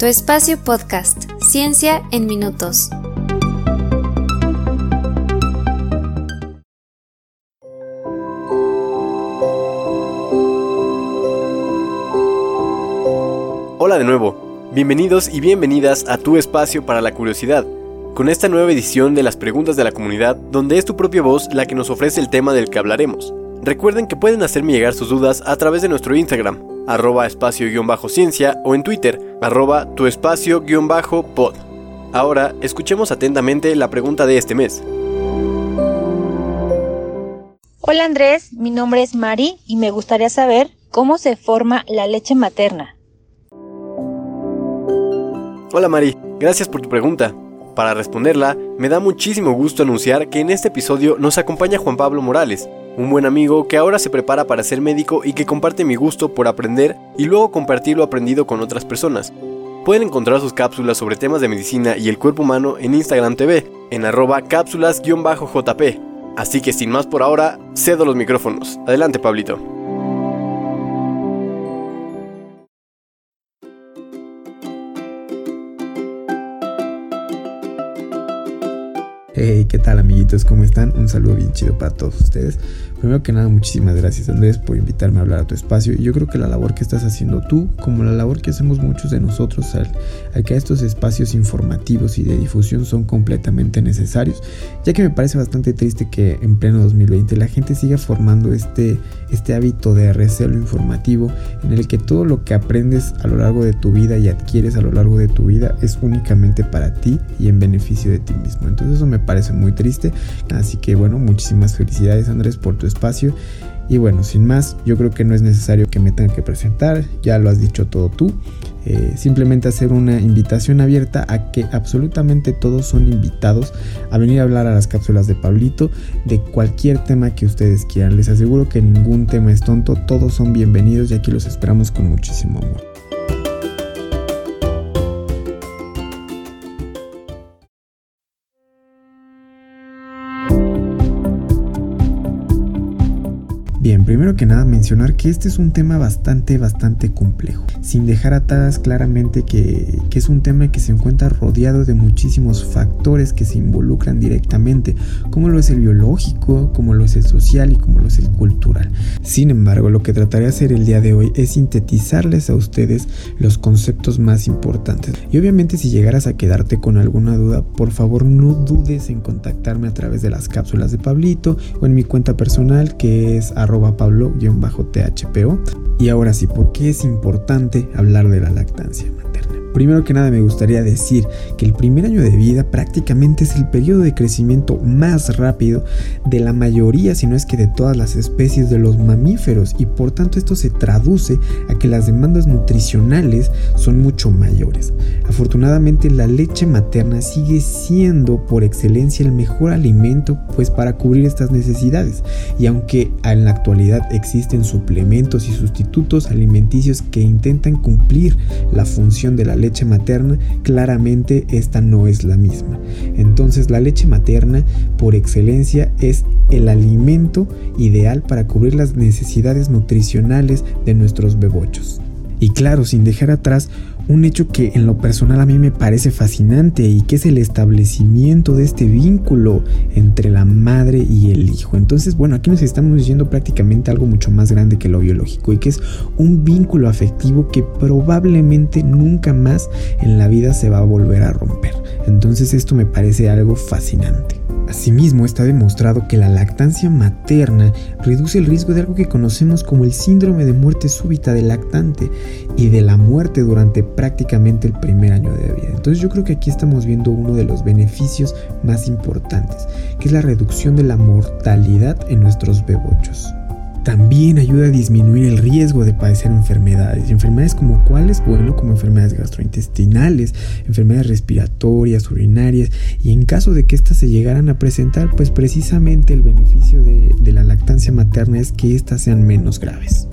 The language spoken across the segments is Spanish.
Tu espacio podcast, Ciencia en Minutos. Hola de nuevo, bienvenidos y bienvenidas a Tu espacio para la curiosidad con esta nueva edición de las preguntas de la comunidad, donde es tu propia voz la que nos ofrece el tema del que hablaremos. Recuerden que pueden hacerme llegar sus dudas a través de nuestro Instagram, arroba espacio-ciencia o en Twitter, arroba tu espacio-pod. Ahora, escuchemos atentamente la pregunta de este mes. Hola Andrés, mi nombre es Mari y me gustaría saber cómo se forma la leche materna. Hola Mari, gracias por tu pregunta. Para responderla, me da muchísimo gusto anunciar que en este episodio nos acompaña Juan Pablo Morales, un buen amigo que ahora se prepara para ser médico y que comparte mi gusto por aprender y luego compartir lo aprendido con otras personas. Pueden encontrar sus cápsulas sobre temas de medicina y el cuerpo humano en Instagram TV, en arroba cápsulas-jp. Así que sin más por ahora, cedo los micrófonos. Adelante, Pablito. Hey, ¿qué tal amiguitos? ¿Cómo están? Un saludo bien chido para todos ustedes. Primero que nada, muchísimas gracias Andrés por invitarme a hablar a tu espacio. Y yo creo que la labor que estás haciendo tú, como la labor que hacemos muchos de nosotros al, al que estos espacios informativos y de difusión son completamente necesarios, ya que me parece bastante triste que en pleno 2020 la gente siga formando este, este hábito de recelo informativo en el que todo lo que aprendes a lo largo de tu vida y adquieres a lo largo de tu vida es únicamente para ti y en beneficio de ti mismo. Entonces eso me parece muy triste. Así que bueno, muchísimas felicidades Andrés por tu espacio. Y bueno, sin más, yo creo que no es necesario que me tenga que presentar, ya lo has dicho todo tú. Eh, simplemente hacer una invitación abierta a que absolutamente todos son invitados a venir a hablar a las cápsulas de Pablito de cualquier tema que ustedes quieran. Les aseguro que ningún tema es tonto, todos son bienvenidos y aquí los esperamos con muchísimo amor. Primero que nada mencionar que este es un tema bastante, bastante complejo, sin dejar atrás claramente que, que, es un tema que se encuentra rodeado de muchísimos factores que se involucran directamente, como lo es el biológico, como lo es el social y como lo es el cultural. Sin embargo, lo que trataré de hacer el día de hoy es sintetizarles a ustedes los conceptos más importantes. Y obviamente si llegaras a quedarte con alguna duda, por favor no dudes en contactarme a través de las cápsulas de Pablito o en mi cuenta personal que es pablo-thpo. Y ahora sí, ¿por qué es importante hablar de la lactancia? Primero que nada me gustaría decir que el primer año de vida prácticamente es el periodo de crecimiento más rápido de la mayoría, si no es que de todas las especies de los mamíferos y por tanto esto se traduce a que las demandas nutricionales son mucho mayores. Afortunadamente la leche materna sigue siendo por excelencia el mejor alimento pues para cubrir estas necesidades y aunque en la actualidad existen suplementos y sustitutos alimenticios que intentan cumplir la función de la leche materna, claramente esta no es la misma. Entonces la leche materna por excelencia es el alimento ideal para cubrir las necesidades nutricionales de nuestros bebochos. Y claro, sin dejar atrás un hecho que en lo personal a mí me parece fascinante y que es el establecimiento de este vínculo entre la madre y el hijo. Entonces, bueno, aquí nos estamos diciendo prácticamente algo mucho más grande que lo biológico y que es un vínculo afectivo que probablemente nunca más en la vida se va a volver a romper. Entonces esto me parece algo fascinante. Asimismo, está demostrado que la lactancia materna reduce el riesgo de algo que conocemos como el síndrome de muerte súbita del lactante y de la muerte durante prácticamente el primer año de vida. Entonces yo creo que aquí estamos viendo uno de los beneficios más importantes, que es la reducción de la mortalidad en nuestros bebochos. También ayuda a disminuir el riesgo de padecer enfermedades. Enfermedades como cuáles? Bueno, como enfermedades gastrointestinales, enfermedades respiratorias, urinarias. Y en caso de que éstas se llegaran a presentar, pues precisamente el beneficio de, de la lactancia materna es que éstas sean menos graves.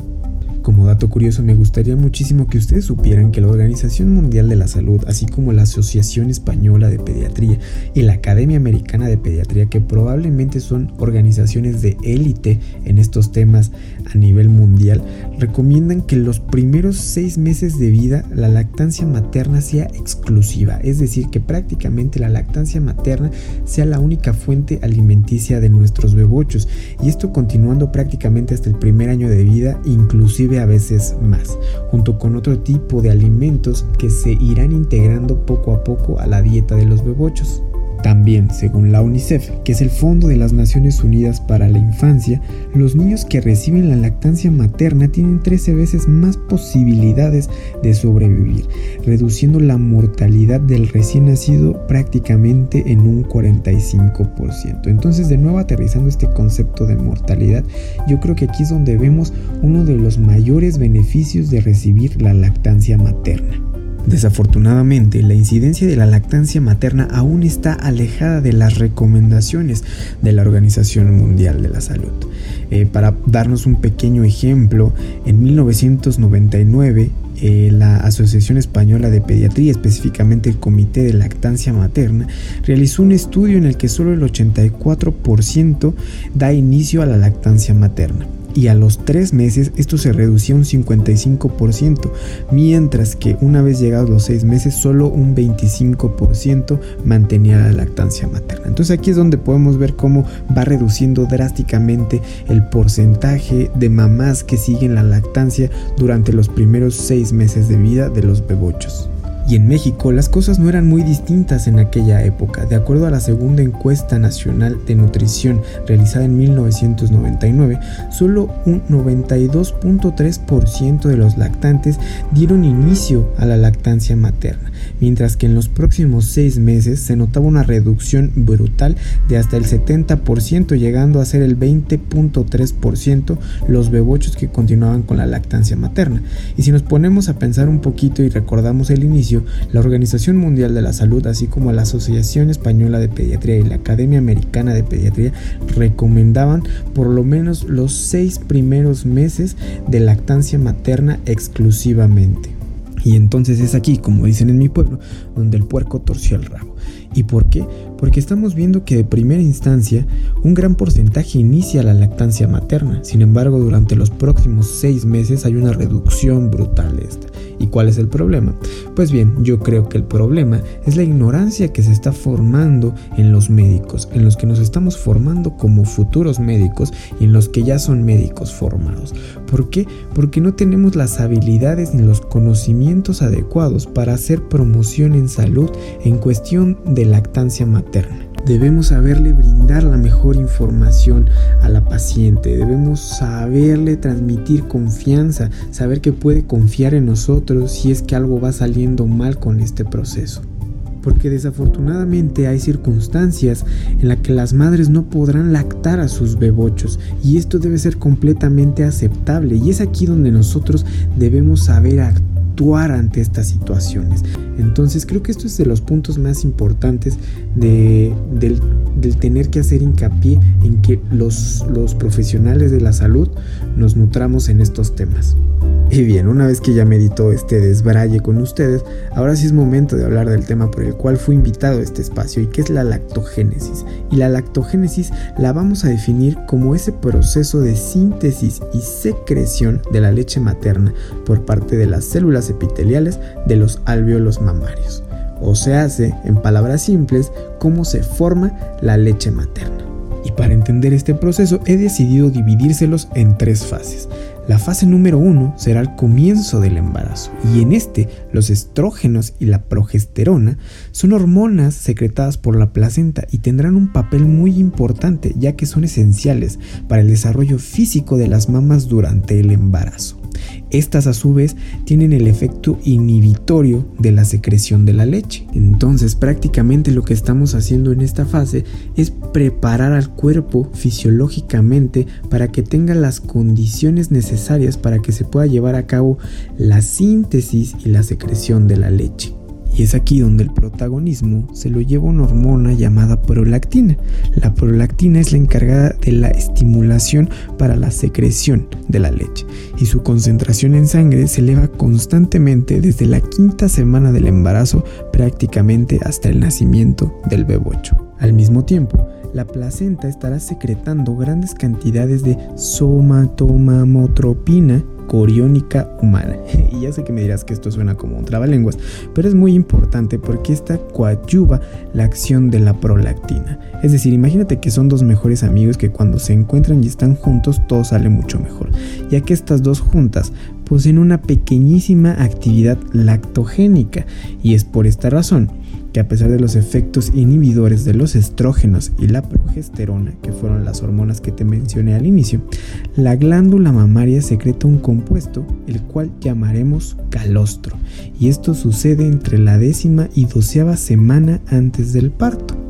Como dato curioso, me gustaría muchísimo que ustedes supieran que la Organización Mundial de la Salud, así como la Asociación Española de Pediatría y la Academia Americana de Pediatría, que probablemente son organizaciones de élite en estos temas a nivel mundial, recomiendan que los primeros seis meses de vida la lactancia materna sea exclusiva, es decir, que prácticamente la lactancia materna sea la única fuente alimenticia de nuestros bebochos. Y esto continuando prácticamente hasta el primer año de vida, inclusive a veces más, junto con otro tipo de alimentos que se irán integrando poco a poco a la dieta de los bebochos. También, según la UNICEF, que es el Fondo de las Naciones Unidas para la Infancia, los niños que reciben la lactancia materna tienen 13 veces más posibilidades de sobrevivir, reduciendo la mortalidad del recién nacido prácticamente en un 45%. Entonces, de nuevo aterrizando este concepto de mortalidad, yo creo que aquí es donde vemos uno de los mayores beneficios de recibir la lactancia materna. Desafortunadamente, la incidencia de la lactancia materna aún está alejada de las recomendaciones de la Organización Mundial de la Salud. Eh, para darnos un pequeño ejemplo, en 1999 eh, la Asociación Española de Pediatría, específicamente el Comité de Lactancia Materna, realizó un estudio en el que solo el 84% da inicio a la lactancia materna y a los tres meses esto se reducía un 55%, mientras que una vez llegados los seis meses solo un 25% mantenía la lactancia materna. Entonces aquí es donde podemos ver cómo va reduciendo drásticamente el porcentaje de mamás que siguen la lactancia durante los primeros seis meses de vida de los bebochos. Y en México las cosas no eran muy distintas en aquella época. De acuerdo a la segunda encuesta nacional de nutrición realizada en 1999, solo un 92.3% de los lactantes dieron inicio a la lactancia materna, mientras que en los próximos seis meses se notaba una reducción brutal de hasta el 70%, llegando a ser el 20.3% los bebochos que continuaban con la lactancia materna. Y si nos ponemos a pensar un poquito y recordamos el inicio, la Organización Mundial de la Salud, así como la Asociación Española de Pediatría y la Academia Americana de Pediatría, recomendaban por lo menos los seis primeros meses de lactancia materna exclusivamente. Y entonces es aquí, como dicen en mi pueblo, donde el puerco torció el rabo. ¿Y por qué? Porque estamos viendo que de primera instancia un gran porcentaje inicia la lactancia materna. Sin embargo, durante los próximos seis meses hay una reducción brutal esta. ¿Y cuál es el problema? Pues bien, yo creo que el problema es la ignorancia que se está formando en los médicos, en los que nos estamos formando como futuros médicos y en los que ya son médicos formados. ¿Por qué? Porque no tenemos las habilidades ni los conocimientos adecuados para hacer promoción en salud en cuestión de lactancia materna. Debemos saberle brindar la mejor información a la paciente, debemos saberle transmitir confianza, saber que puede confiar en nosotros si es que algo va saliendo mal con este proceso. Porque desafortunadamente hay circunstancias en las que las madres no podrán lactar a sus bebochos y esto debe ser completamente aceptable y es aquí donde nosotros debemos saber actuar ante estas situaciones. Entonces creo que esto es de los puntos más importantes de, del, tener que hacer hincapié en que los, los profesionales de la salud nos nutramos en estos temas. Y bien, una vez que ya meditó este desbraye con ustedes, ahora sí es momento de hablar del tema por el cual fui invitado a este espacio y que es la lactogénesis. Y la lactogénesis la vamos a definir como ese proceso de síntesis y secreción de la leche materna por parte de las células epiteliales de los alvéolos mamarios. O se hace, en palabras simples, cómo se forma la leche materna. Y para entender este proceso he decidido dividírselos en tres fases. La fase número uno será el comienzo del embarazo y en este los estrógenos y la progesterona son hormonas secretadas por la placenta y tendrán un papel muy importante ya que son esenciales para el desarrollo físico de las mamas durante el embarazo. Estas a su vez tienen el efecto inhibitorio de la secreción de la leche. Entonces prácticamente lo que estamos haciendo en esta fase es preparar al cuerpo fisiológicamente para que tenga las condiciones necesarias para que se pueda llevar a cabo la síntesis y la secreción de la leche. Y es aquí donde el protagonismo se lo lleva una hormona llamada prolactina. La prolactina es la encargada de la estimulación para la secreción de la leche y su concentración en sangre se eleva constantemente desde la quinta semana del embarazo prácticamente hasta el nacimiento del bebocho. Al mismo tiempo, la placenta estará secretando grandes cantidades de somatomamotropina coriónica humana. Y ya sé que me dirás que esto suena como un trabalenguas, pero es muy importante porque esta coadyuva la acción de la prolactina. Es decir, imagínate que son dos mejores amigos que cuando se encuentran y están juntos todo sale mucho mejor, ya que estas dos juntas poseen una pequeñísima actividad lactogénica y es por esta razón a pesar de los efectos inhibidores de los estrógenos y la progesterona, que fueron las hormonas que te mencioné al inicio, la glándula mamaria secreta un compuesto, el cual llamaremos calostro, y esto sucede entre la décima y doceava semana antes del parto.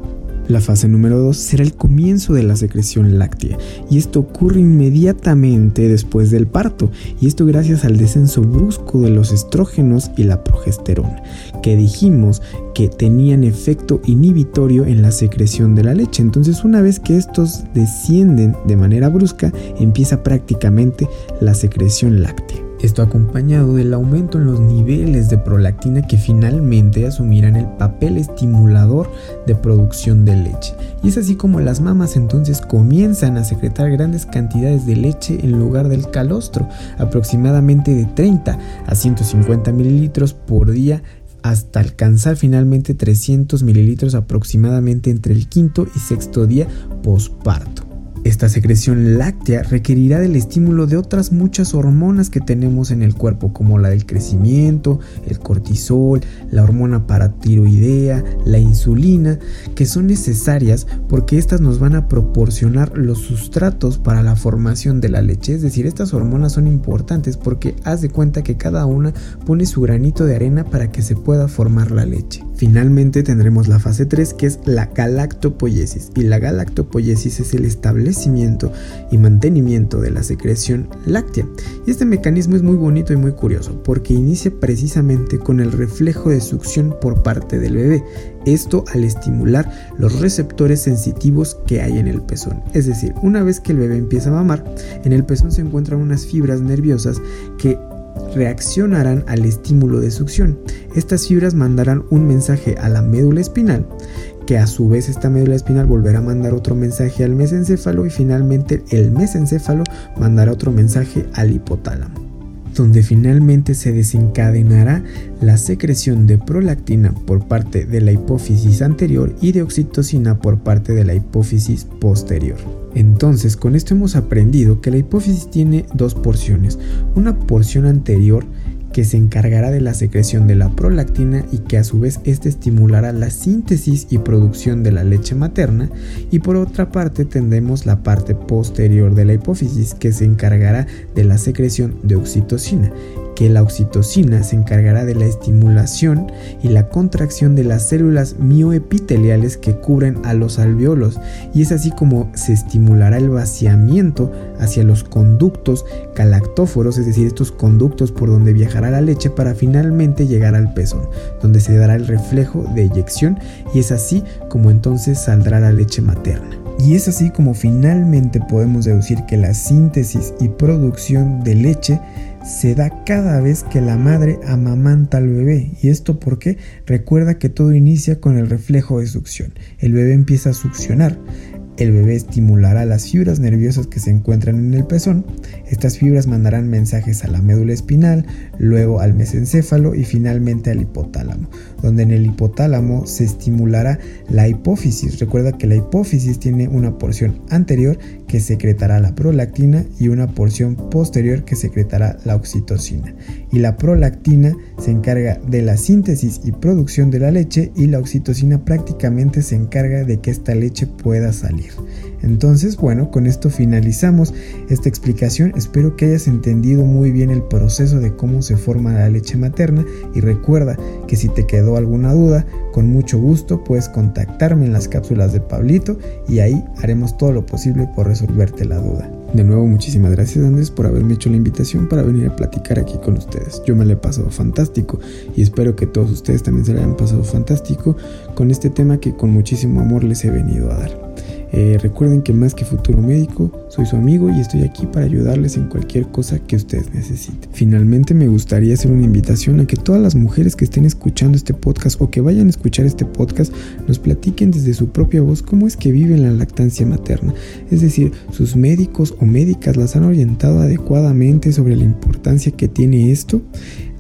La fase número 2 será el comienzo de la secreción láctea y esto ocurre inmediatamente después del parto y esto gracias al descenso brusco de los estrógenos y la progesterona, que dijimos que tenían efecto inhibitorio en la secreción de la leche. Entonces una vez que estos descienden de manera brusca, empieza prácticamente la secreción láctea. Esto acompañado del aumento en los niveles de prolactina que finalmente asumirán el papel estimulador de producción de leche. Y es así como las mamas entonces comienzan a secretar grandes cantidades de leche en lugar del calostro, aproximadamente de 30 a 150 mililitros por día hasta alcanzar finalmente 300 mililitros aproximadamente entre el quinto y sexto día posparto. Esta secreción láctea requerirá del estímulo de otras muchas hormonas que tenemos en el cuerpo, como la del crecimiento, el cortisol, la hormona paratiroidea, la insulina, que son necesarias porque estas nos van a proporcionar los sustratos para la formación de la leche. Es decir, estas hormonas son importantes porque haz de cuenta que cada una pone su granito de arena para que se pueda formar la leche. Finalmente tendremos la fase 3 que es la galactopoiesis y la galactopoiesis es el establecimiento y mantenimiento de la secreción láctea. Y este mecanismo es muy bonito y muy curioso porque inicia precisamente con el reflejo de succión por parte del bebé. Esto al estimular los receptores sensitivos que hay en el pezón. Es decir, una vez que el bebé empieza a mamar, en el pezón se encuentran unas fibras nerviosas que reaccionarán al estímulo de succión. Estas fibras mandarán un mensaje a la médula espinal, que a su vez esta médula espinal volverá a mandar otro mensaje al mesencéfalo y finalmente el mesencéfalo mandará otro mensaje al hipotálamo donde finalmente se desencadenará la secreción de prolactina por parte de la hipófisis anterior y de oxitocina por parte de la hipófisis posterior. Entonces, con esto hemos aprendido que la hipófisis tiene dos porciones, una porción anterior que se encargará de la secreción de la prolactina y que a su vez este estimulará la síntesis y producción de la leche materna. Y por otra parte tendremos la parte posterior de la hipófisis que se encargará de la secreción de oxitocina que la oxitocina se encargará de la estimulación y la contracción de las células mioepiteliales que cubren a los alveolos y es así como se estimulará el vaciamiento hacia los conductos galactóforos, es decir, estos conductos por donde viajará la leche para finalmente llegar al pezón, donde se dará el reflejo de eyección y es así como entonces saldrá la leche materna. Y es así como finalmente podemos deducir que la síntesis y producción de leche se da cada vez que la madre amamanta al bebé. ¿Y esto porque Recuerda que todo inicia con el reflejo de succión. El bebé empieza a succionar. El bebé estimulará las fibras nerviosas que se encuentran en el pezón. Estas fibras mandarán mensajes a la médula espinal, luego al mesencéfalo y finalmente al hipotálamo, donde en el hipotálamo se estimulará la hipófisis. Recuerda que la hipófisis tiene una porción anterior que secretará la prolactina y una porción posterior que secretará la oxitocina. Y la prolactina se encarga de la síntesis y producción de la leche y la oxitocina prácticamente se encarga de que esta leche pueda salir. Entonces, bueno, con esto finalizamos esta explicación. Espero que hayas entendido muy bien el proceso de cómo se forma la leche materna y recuerda que si te quedó alguna duda, con mucho gusto puedes contactarme en las cápsulas de Pablito y ahí haremos todo lo posible por resolverte la duda. De nuevo, muchísimas gracias Andrés por haberme hecho la invitación para venir a platicar aquí con ustedes. Yo me la he pasado fantástico y espero que todos ustedes también se la hayan pasado fantástico con este tema que con muchísimo amor les he venido a dar. Eh, recuerden que más que futuro médico, soy su amigo y estoy aquí para ayudarles en cualquier cosa que ustedes necesiten. Finalmente me gustaría hacer una invitación a que todas las mujeres que estén escuchando este podcast o que vayan a escuchar este podcast nos platiquen desde su propia voz cómo es que viven la lactancia materna. Es decir, sus médicos o médicas las han orientado adecuadamente sobre la importancia que tiene esto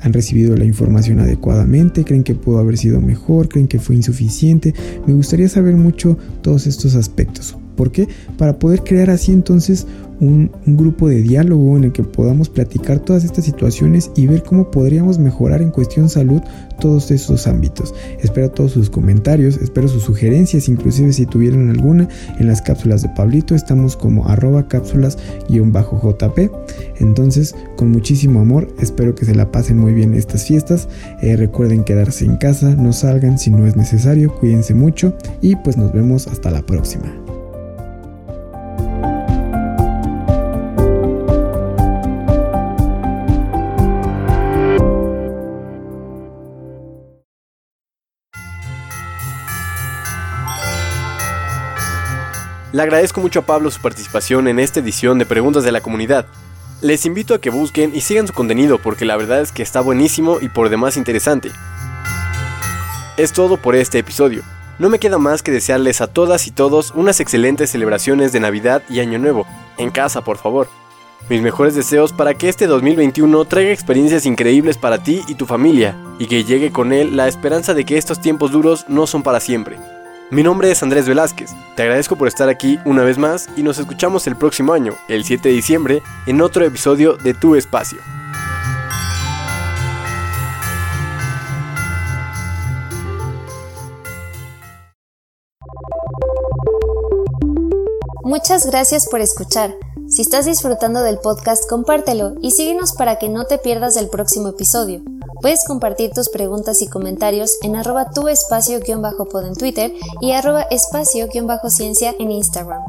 han recibido la información adecuadamente, creen que pudo haber sido mejor, creen que fue insuficiente. Me gustaría saber mucho todos estos aspectos. ¿Por qué? Para poder crear así entonces un, grupo de diálogo en el que podamos platicar todas estas situaciones y ver cómo podríamos mejorar en cuestión salud todos estos ámbitos. Espero todos sus comentarios, espero sus sugerencias, inclusive si tuvieran alguna en las cápsulas de Pablito, estamos como arroba cápsulas-jp. Entonces, con muchísimo amor, espero que se la pasen muy bien estas fiestas. Eh, recuerden quedarse en casa, no salgan si no es necesario, cuídense mucho y pues nos vemos hasta la próxima. Le agradezco mucho a Pablo su participación en esta edición de Preguntas de la Comunidad. Les invito a que busquen y sigan su contenido porque la verdad es que está buenísimo y por demás interesante. Es todo por este episodio. No me queda más que desearles a todas y todos unas excelentes celebraciones de Navidad y Año Nuevo, en casa por favor. Mis mejores deseos para que este 2021 traiga experiencias increíbles para ti y tu familia, y que llegue con él la esperanza de que estos tiempos duros no son para siempre. Mi nombre es Andrés Velázquez, te agradezco por estar aquí una vez más y nos escuchamos el próximo año, el 7 de diciembre, en otro episodio de Tu Espacio. Muchas gracias por escuchar. Si estás disfrutando del podcast, compártelo y síguenos para que no te pierdas el próximo episodio. Puedes compartir tus preguntas y comentarios en arroba tu espacio-pod en Twitter y arroba espacio-ciencia en Instagram.